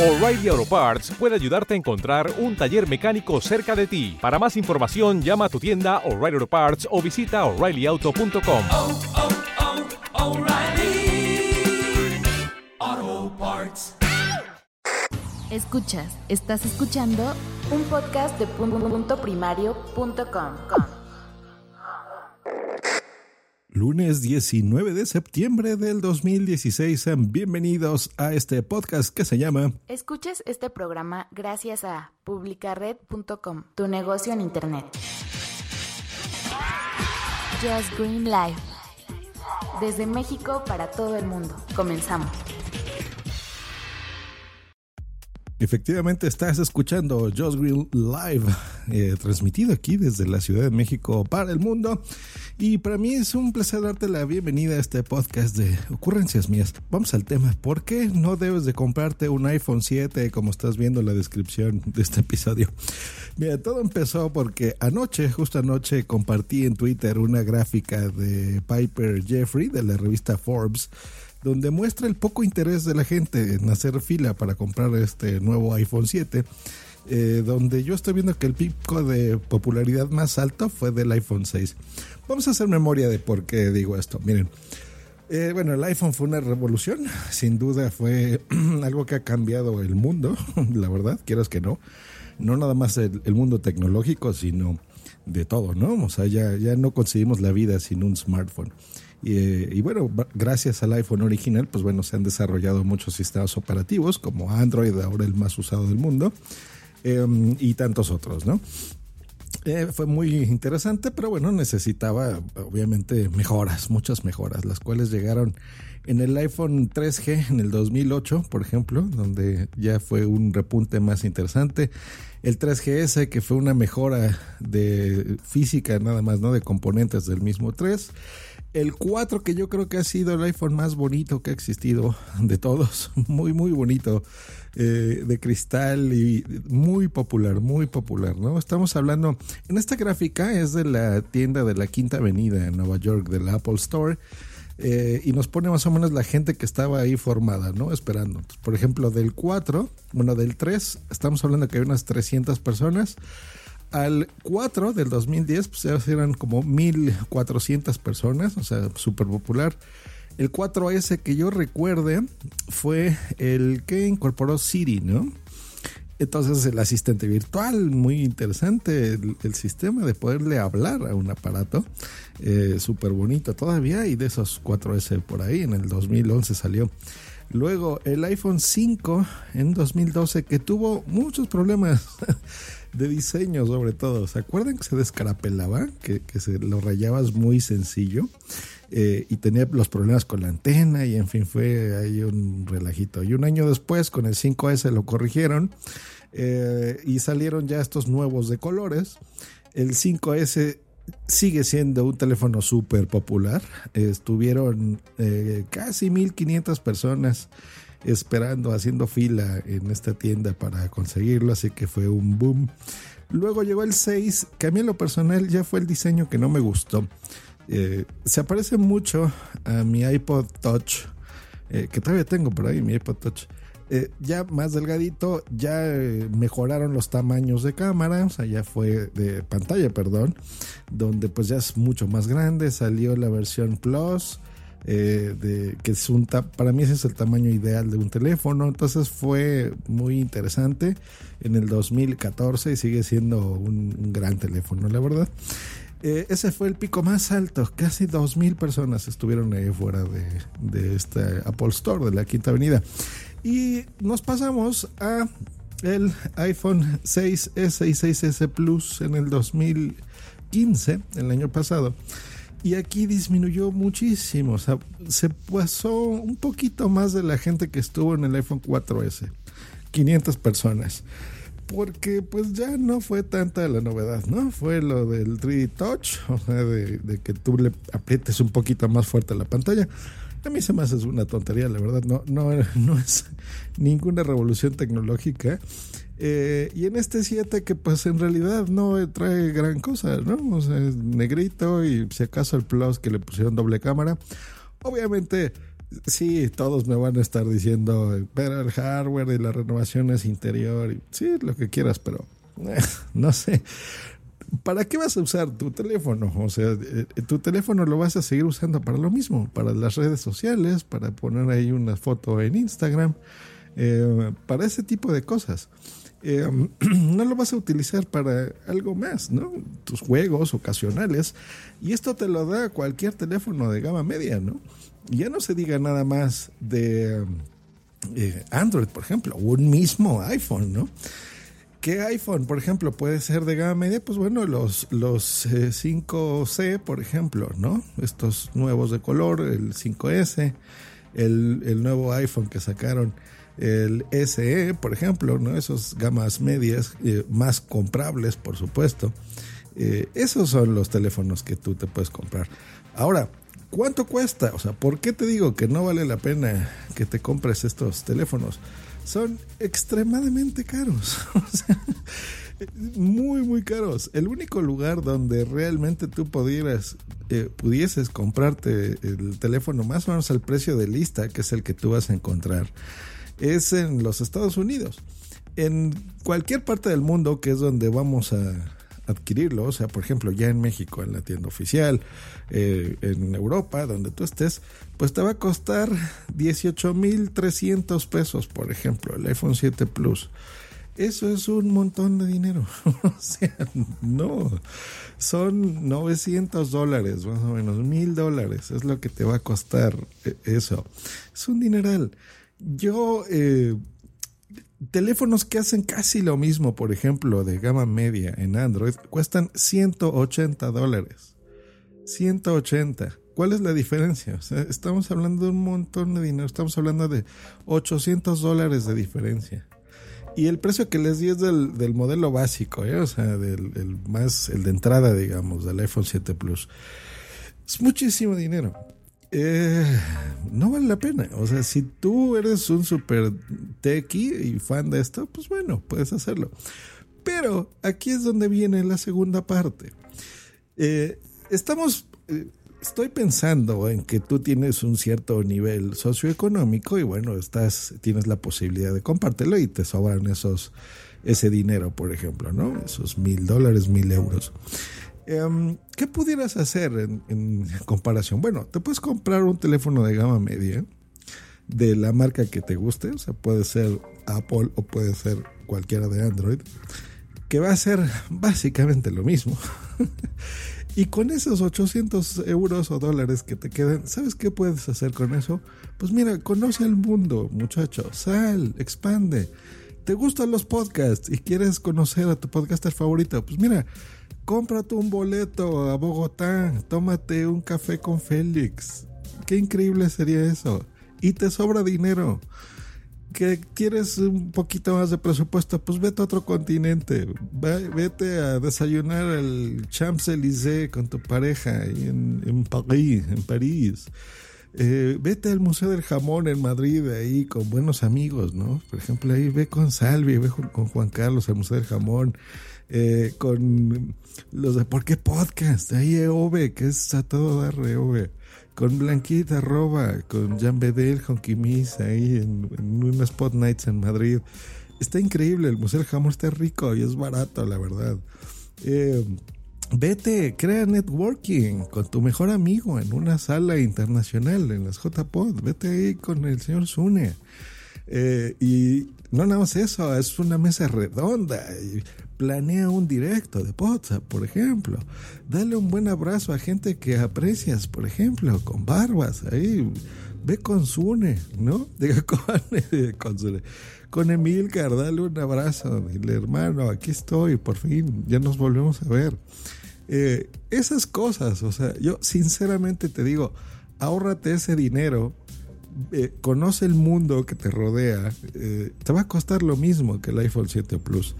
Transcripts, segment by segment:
O'Reilly Auto Parts puede ayudarte a encontrar un taller mecánico cerca de ti. Para más información, llama a tu tienda O'Reilly Auto Parts o visita oreillyauto.com. oh, oh, Parts. Escuchas, estás escuchando un podcast de punto primario.com. Lunes 19 de septiembre del 2016, sean bienvenidos a este podcast que se llama Escuches este programa gracias a publicared.com, tu negocio en internet. Just Green Live. Desde México para todo el mundo. Comenzamos. Efectivamente, estás escuchando Just Green Live, eh, transmitido aquí desde la Ciudad de México para el mundo. Y para mí es un placer darte la bienvenida a este podcast de ocurrencias mías. Vamos al tema. ¿Por qué no debes de comprarte un iPhone 7 como estás viendo en la descripción de este episodio? Mira, todo empezó porque anoche, justo anoche, compartí en Twitter una gráfica de Piper Jeffrey de la revista Forbes donde muestra el poco interés de la gente en hacer fila para comprar este nuevo iPhone 7. Eh, donde yo estoy viendo que el pico de popularidad más alto fue del iPhone 6. Vamos a hacer memoria de por qué digo esto. Miren, eh, bueno, el iPhone fue una revolución, sin duda fue algo que ha cambiado el mundo, la verdad, quieras que no. No nada más el, el mundo tecnológico, sino de todo, ¿no? O sea, ya, ya no conseguimos la vida sin un smartphone. Y, eh, y, bueno, gracias al iPhone original, pues bueno, se han desarrollado muchos sistemas operativos como Android, ahora el más usado del mundo, eh, y tantos otros, ¿no? Eh, fue muy interesante, pero bueno, necesitaba obviamente mejoras, muchas mejoras, las cuales llegaron en el iPhone 3G en el 2008, por ejemplo, donde ya fue un repunte más interesante. El 3GS, que fue una mejora de física nada más, ¿no? De componentes del mismo 3 el 4 que yo creo que ha sido el iPhone más bonito que ha existido de todos, muy muy bonito, eh, de cristal y muy popular, muy popular, ¿no? Estamos hablando, en esta gráfica es de la tienda de la Quinta Avenida en Nueva York, del Apple Store, eh, y nos pone más o menos la gente que estaba ahí formada, ¿no? Esperando. Por ejemplo, del 4, bueno, del 3, estamos hablando que hay unas 300 personas al 4 del 2010, pues ya eran como 1400 personas, o sea, súper popular. El 4S que yo recuerde fue el que incorporó Siri, ¿no? Entonces el asistente virtual, muy interesante el, sistema de poderle hablar a un aparato, eh, súper bonito todavía y de esos 4S por ahí, en el 2011 salió. Luego el iPhone 5 en 2012 que tuvo muchos problemas de diseño sobre todo. ¿Se acuerdan que se descarapelaba? Que, que se lo rayabas muy sencillo. Eh, y tenía los problemas con la antena y en fin fue ahí un relajito. Y un año después con el 5S lo corrigieron eh, y salieron ya estos nuevos de colores. El 5S sigue siendo un teléfono súper popular. Estuvieron eh, casi 1500 personas esperando, haciendo fila en esta tienda para conseguirlo, así que fue un boom. Luego llegó el 6, que a mí en lo personal ya fue el diseño que no me gustó. Eh, se aparece mucho a mi iPod Touch, eh, que todavía tengo por ahí, mi iPod Touch. Eh, ya más delgadito, ya mejoraron los tamaños de cámara, o sea, ya fue de pantalla, perdón, donde pues ya es mucho más grande, salió la versión Plus, eh, de, que es un para mí ese es el tamaño ideal de un teléfono, entonces fue muy interesante en el 2014 y sigue siendo un, gran teléfono, la verdad. Eh, ese fue el pico más alto. Casi 2.000 personas estuvieron ahí fuera de, de este Apple Store de la Quinta Avenida. Y nos pasamos a el iPhone 6S y 6S Plus en el 2015, el año pasado. Y aquí disminuyó muchísimo. O sea, se pasó un poquito más de la gente que estuvo en el iPhone 4S. 500 personas porque pues ya no fue tanta la novedad, ¿no? Fue lo del 3D Touch, o sea, de, de, que tú le aprietes un poquito más fuerte la pantalla. A mí se me hace una tontería, la verdad, no, no, no es ninguna revolución tecnológica. Eh, y en este 7 que pues en realidad no trae gran cosa, ¿no? O sea, es negrito y si acaso el Plus que le pusieron doble cámara. Obviamente sí, todos me van a estar diciendo, pero el hardware y la renovación es interior, y, sí, lo que quieras, pero eh, no sé. ¿Para qué vas a usar tu teléfono? O sea, eh, tu teléfono lo vas a seguir usando para lo mismo, para las redes sociales, para poner ahí una foto en Instagram, eh, para ese tipo de cosas. Eh, no lo vas a utilizar para algo más, ¿no? Tus juegos ocasionales. Y esto te lo da cualquier teléfono de gama media, ¿no? Ya no se diga nada más de eh, Android, por ejemplo, o un mismo iPhone, ¿no? ¿Qué iPhone, por ejemplo, puede ser de gama media? Pues bueno, los, los 5C, eh, por ejemplo, ¿no? Estos nuevos de color, el 5S, el, el nuevo iPhone que sacaron el SE, por ejemplo, ¿no? Esos gamas medias eh, más comprables, por supuesto. Eh, esos son los teléfonos que tú te puedes comprar. Ahora, ¿cuánto cuesta? O sea, ¿por qué te digo que no vale la pena que te compres estos teléfonos? Son extremadamente caros. muy, muy caros. El único lugar donde realmente tú pudieras, eh, pudieses comprarte el teléfono más o menos al precio de lista, que es el que tú vas a encontrar, es en los Estados Unidos. En cualquier parte del mundo que es donde vamos a adquirirlo, o sea, por ejemplo, ya en México, en la tienda oficial, eh, en Europa, donde tú estés, pues te va a costar 18.300 pesos, por ejemplo, el iPhone 7 Plus. Eso es un montón de dinero. o sea, no. Son 900 dólares, más o menos, mil dólares. Es lo que te va a costar eh, eso. Es un dineral. Yo, eh, teléfonos que hacen casi lo mismo, por ejemplo, de gama media en Android, cuestan 180 dólares. 180. ¿Cuál es la diferencia? estamos hablando de un montón de dinero, estamos hablando de 800 dólares de diferencia. Y el precio que les di es del, del modelo básico, ¿eh? o sea, del el más, el de entrada, digamos, del iPhone 7 Plus. Es muchísimo dinero eh, no vale la pena. O sea, si tú eres un super techie y fan de esto, pues bueno, puedes hacerlo. Pero aquí es donde viene la segunda parte. Eh, estamos, eh, estoy pensando en que tú tienes un cierto nivel socioeconómico y bueno, estás, tienes la posibilidad de compartirlo y te sobran esos, ese dinero, por ejemplo, ¿no? Esos mil dólares, mil euros. Em, ¿Qué pudieras hacer en, comparación? Bueno, te puedes comprar un teléfono de gama media de la marca que te guste, o sea, puede ser Apple o puede ser cualquiera de Android, que va a ser básicamente lo mismo. y con esos 800 euros o dólares que te quedan, ¿sabes qué puedes hacer con eso? Pues mira, conoce el mundo, muchacho, sal, expande. ¿Te gustan los podcasts y quieres conocer a tu podcaster favorito? Pues mira, cómprate un boleto a Bogotá, tómate un café con Félix. Qué increíble sería eso. Y te sobra dinero. Que quieres un poquito más de presupuesto, pues vete a otro continente. Vete a desayunar al Champs-Élysées con tu pareja en, en París, en París. Eh, vete al Museo del Jamón en Madrid, ahí con buenos amigos, ¿no? Por ejemplo, ahí ve con Salvi, ve con Juan Carlos al Museo del Jamón. Eh, con los de ¿Por qué Podcast? Ahí EOB, que es a todo dar EOB. Con Blanquita Roba, con Jan Bedel, con Kimis, ahí en, en unas Spot Nights en Madrid. Está increíble, el Museo del Jamón está rico y es barato, la verdad. Eh, vete, crea networking con tu mejor amigo en una sala internacional en las JPod. Vete ahí con el señor Zune. Eh, y no nada más eso, es una mesa redonda planea un directo de WhatsApp, por ejemplo. Dale un buen abrazo a gente que aprecias, por ejemplo, con barbas, ahí. Ve con Sune, ¿no? Diga con, con, con Emilcar, dale un abrazo. Dile, hermano, aquí estoy, por fin, ya nos volvemos a ver. Eh, esas cosas, o sea, yo sinceramente te digo, ahórrate ese dinero eh, conoce el mundo que te rodea, eh, te va a costar lo mismo que el iPhone 7 Plus.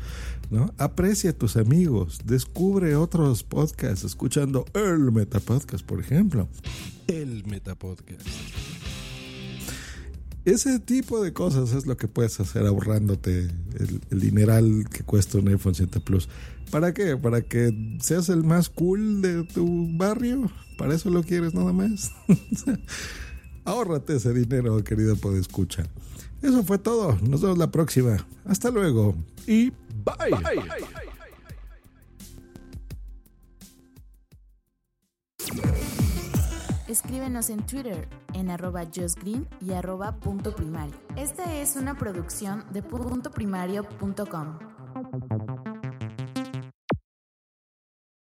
¿no? Aprecia a tus amigos, descubre otros podcasts, escuchando el Metapodcast, por ejemplo. El Metapodcast. Ese tipo de cosas es lo que puedes hacer ahorrándote el, el dineral que cuesta un iPhone 7 Plus. ¿Para qué? ¿Para que seas el más cool de tu barrio? ¿Para eso lo quieres nada más? Ahórrate ese dinero, querido podescucha. Eso fue todo. Nos vemos la próxima. Hasta luego. Y bye. Escríbenos en Twitter en arroba justgreen y arroba punto primario. Esta es una producción de puntoprimario.com.